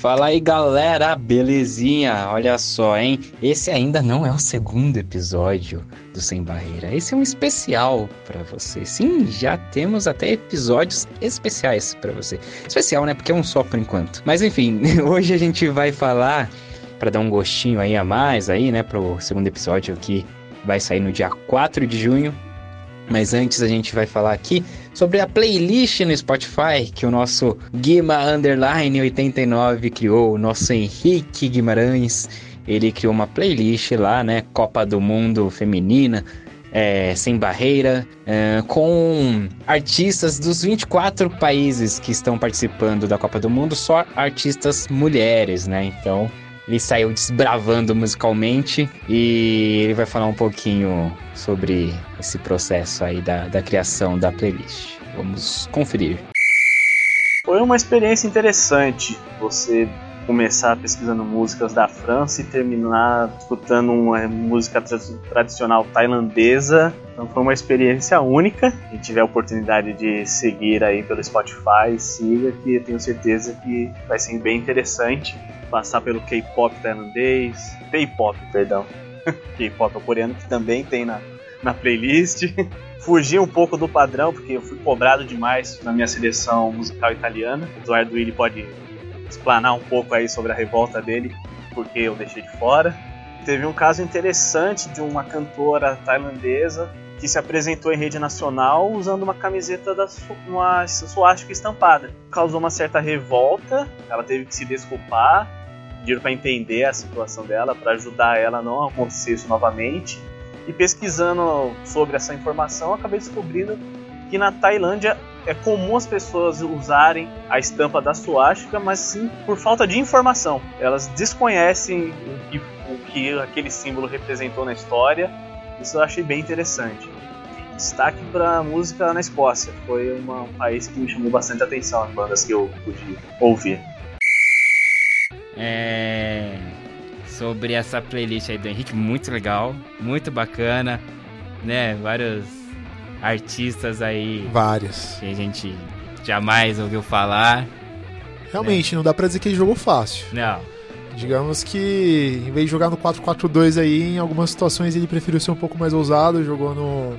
Fala aí galera, belezinha? Olha só, hein? Esse ainda não é o segundo episódio do Sem Barreira. Esse é um especial para você. Sim, já temos até episódios especiais para você. Especial, né? Porque é um só por enquanto. Mas enfim, hoje a gente vai falar para dar um gostinho aí a mais aí, né, pro segundo episódio que vai sair no dia 4 de junho. Mas antes a gente vai falar aqui sobre a playlist no Spotify que o nosso Guima Underline 89 criou, o nosso Henrique Guimarães. Ele criou uma playlist lá, né? Copa do Mundo Feminina, é, Sem Barreira, é, com artistas dos 24 países que estão participando da Copa do Mundo, só artistas mulheres, né? Então ele saiu desbravando musicalmente e ele vai falar um pouquinho sobre esse processo aí da, da criação da playlist. Vamos conferir. Foi uma experiência interessante você começar pesquisando músicas da França e terminar escutando uma música tradicional tailandesa. Então foi uma experiência única. Quem tiver a oportunidade de seguir aí pelo Spotify, siga que eu tenho certeza que vai ser bem interessante passar pelo K-pop tailandês, K-pop, perdão, K-pop coreano que também tem na, na playlist. Fugir um pouco do padrão, porque eu fui cobrado demais na minha seleção musical italiana. Eduardo Willi pode explanar um pouco aí sobre a revolta dele, porque eu deixei de fora. Teve um caso interessante de uma cantora tailandesa que se apresentou em rede nacional usando uma camiseta da uma suástica estampada. Causou uma certa revolta, ela teve que se desculpar, pediram para entender a situação dela, para ajudar ela a não acontecer isso novamente. E pesquisando sobre essa informação, acabei descobrindo que na Tailândia é comum as pessoas usarem a estampa da suástica, mas sim por falta de informação. Elas desconhecem o que, o que aquele símbolo representou na história. Isso eu achei bem interessante. Destaque para a música na Escócia. Foi um país que me chamou bastante atenção as bandas que eu pude ouvir. É... Sobre essa playlist aí do Henrique, muito legal, muito bacana, né? Vários artistas aí. Vários. Que a gente jamais ouviu falar. Realmente, né? não dá pra dizer que ele jogou fácil. Não. Digamos que em vez de jogar no 4-4-2 aí, em algumas situações ele preferiu ser um pouco mais ousado, jogou no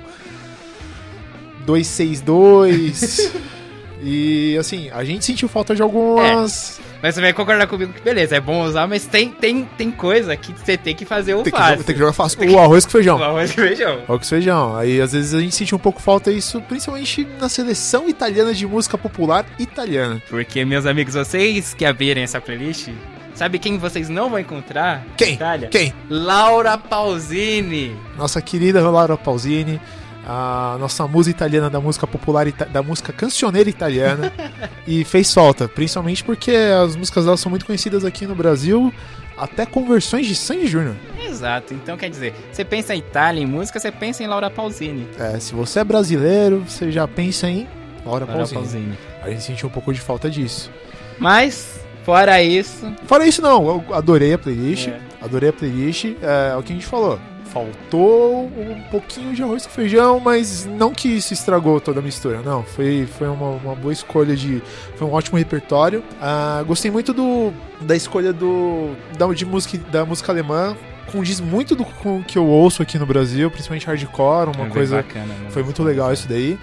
2-6-2. e assim, a gente sentiu falta de algumas. É. Mas você vai concordar comigo que beleza, é bom usar, mas tem, tem, tem coisa que você tem que fazer o tem fácil. Que, tem que jogar fácil. O arroz com feijão. O arroz com feijão. Arroz com feijão. Aí às vezes a gente sentiu um pouco falta disso, principalmente na seleção italiana de música popular italiana. Porque, meus amigos, vocês que abrirem essa playlist, Sabe quem vocês não vão encontrar? Quem? Itália? Quem? Laura Pausini. Nossa querida Laura Pausini a nossa musa italiana da música popular, da música cancioneira italiana, e fez falta, principalmente porque as músicas dela são muito conhecidas aqui no Brasil, até com versões de Sandy Júnior. Exato, então quer dizer, você pensa em Itália, em música, você pensa em Laura Pausini. É, se você é brasileiro, você já pensa em Laura, Laura Pausini. Pausini. A gente sentiu um pouco de falta disso. Mas, fora isso. Fora isso, não, eu adorei a playlist. É. Adorei a playlist. É, é o que a gente falou faltou um pouquinho de arroz com feijão, mas não que isso estragou toda a mistura, não. Foi, foi uma, uma boa escolha de. Foi um ótimo repertório. Uh, gostei muito do, da escolha do, da, de música, da música alemã. Condiz muito do, com o que eu ouço aqui no Brasil, principalmente hardcore, uma é coisa. Bacana, né? foi muito legal isso daí.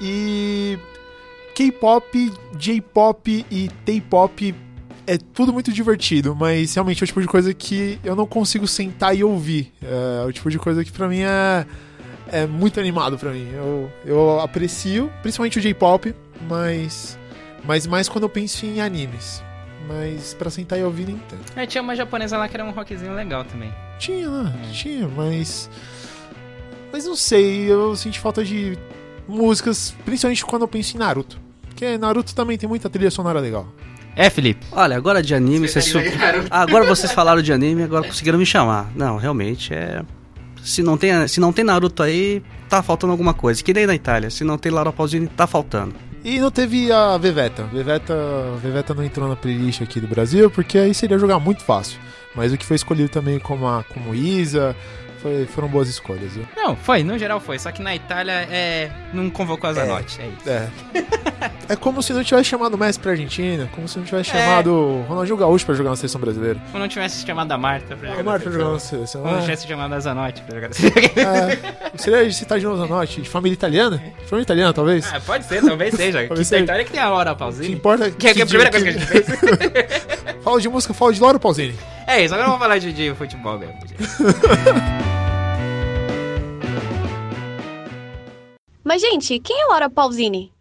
E. K-pop, J-pop e T-pop é tudo muito divertido, mas realmente é o tipo de coisa que eu não consigo sentar e ouvir. É, o tipo de coisa que pra mim é, é muito animado pra mim. Eu, eu aprecio, principalmente o J-pop, mas, mas mais quando eu penso em animes. Mas pra sentar e ouvir nem tanto. É, tinha uma japonesa lá que era um rockzinho legal também. Tinha, né? É. Tinha, mas. Mas não sei, eu senti falta de músicas, principalmente quando eu penso em Naruto. Porque Naruto também tem muita trilha sonora legal. É, Felipe? Olha, agora de anime, vocês... agora vocês falaram de anime, agora conseguiram me chamar. Não, realmente é. Se não tem, se não tem Naruto aí, tá faltando alguma coisa. Que nem na Itália, se não tem Laura Pausini, tá faltando. E não teve a Veveta. Veveta, Veveta não entrou na playlist aqui do Brasil, porque aí seria jogar muito fácil. Mas o que foi escolhido também como, a, como Isa, foi, foram boas escolhas, viu? Não, foi, no geral foi. Só que na Itália é, não convocou a Zanotti, é, é isso. É. é como se não tivesse chamado o Messi pra Argentina, como se não tivesse é. chamado o Ronaldinho Gaúcho pra jogar na seleção brasileira. Como não tivesse chamado a Marta pra jogar. A Marta pra jogar na seleção. Como não é. tivesse chamado a Zanotti pra jogar na seleção. É. Seria citar de novo Zanotti, de família italiana? De família italiana, talvez? Ah, pode ser, talvez seja. talvez que seja. Itália que tem a Laura Pausini. Que importa. Que, que, que é a primeira coisa que a gente fez. fala de música, fala de Laura Pausini. É isso, agora vamos falar de, de futebol mesmo. Mas, gente, quem é Laura Pausini?